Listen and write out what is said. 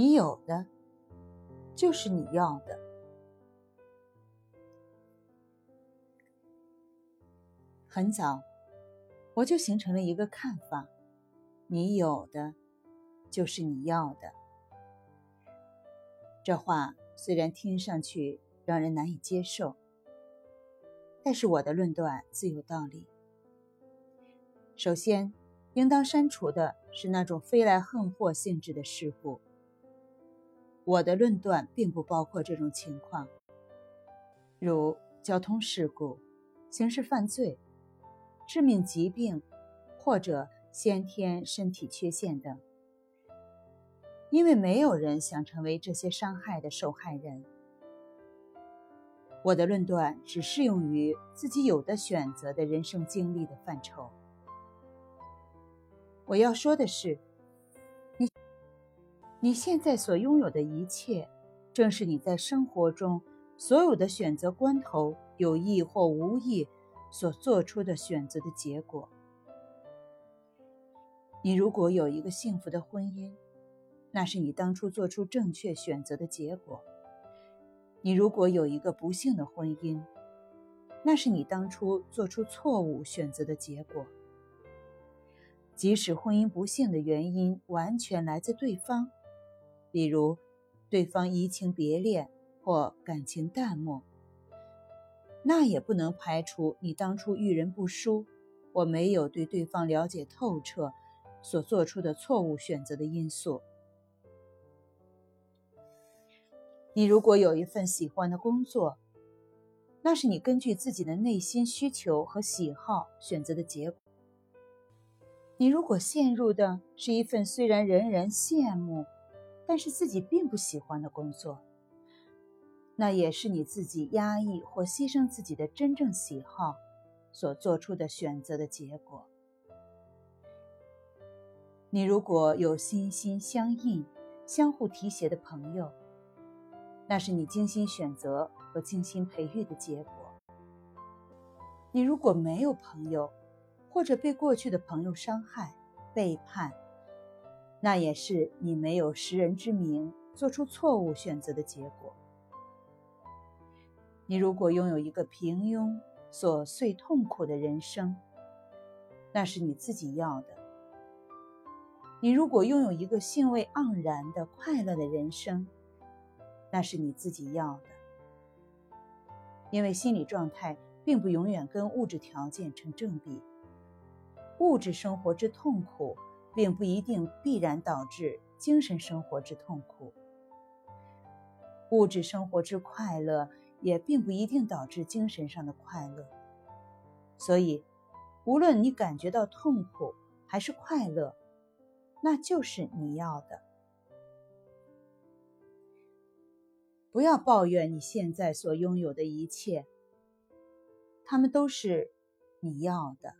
你有的就是你要的。很早，我就形成了一个看法：你有的就是你要的。这话虽然听上去让人难以接受，但是我的论断自有道理。首先，应当删除的是那种飞来横祸性质的事故。我的论断并不包括这种情况，如交通事故、刑事犯罪、致命疾病或者先天身体缺陷等，因为没有人想成为这些伤害的受害人。我的论断只适用于自己有的选择的人生经历的范畴。我要说的是。你现在所拥有的一切，正是你在生活中所有的选择关头，有意或无意所做出的选择的结果。你如果有一个幸福的婚姻，那是你当初做出正确选择的结果；你如果有一个不幸的婚姻，那是你当初做出错误选择的结果。即使婚姻不幸的原因完全来自对方。比如，对方移情别恋或感情淡漠，那也不能排除你当初遇人不淑或没有对对方了解透彻所做出的错误选择的因素。你如果有一份喜欢的工作，那是你根据自己的内心需求和喜好选择的结果。你如果陷入的是一份虽然人人羡慕，但是自己并不喜欢的工作，那也是你自己压抑或牺牲自己的真正喜好所做出的选择的结果。你如果有心心相印、相互提携的朋友，那是你精心选择和精心培育的结果。你如果没有朋友，或者被过去的朋友伤害、背叛，那也是你没有识人之明，做出错误选择的结果。你如果拥有一个平庸、琐碎、痛苦的人生，那是你自己要的；你如果拥有一个兴味盎然的快乐的人生，那是你自己要的。因为心理状态并不永远跟物质条件成正比，物质生活之痛苦。并不一定必然导致精神生活之痛苦，物质生活之快乐也并不一定导致精神上的快乐。所以，无论你感觉到痛苦还是快乐，那就是你要的。不要抱怨你现在所拥有的一切，他们都是你要的。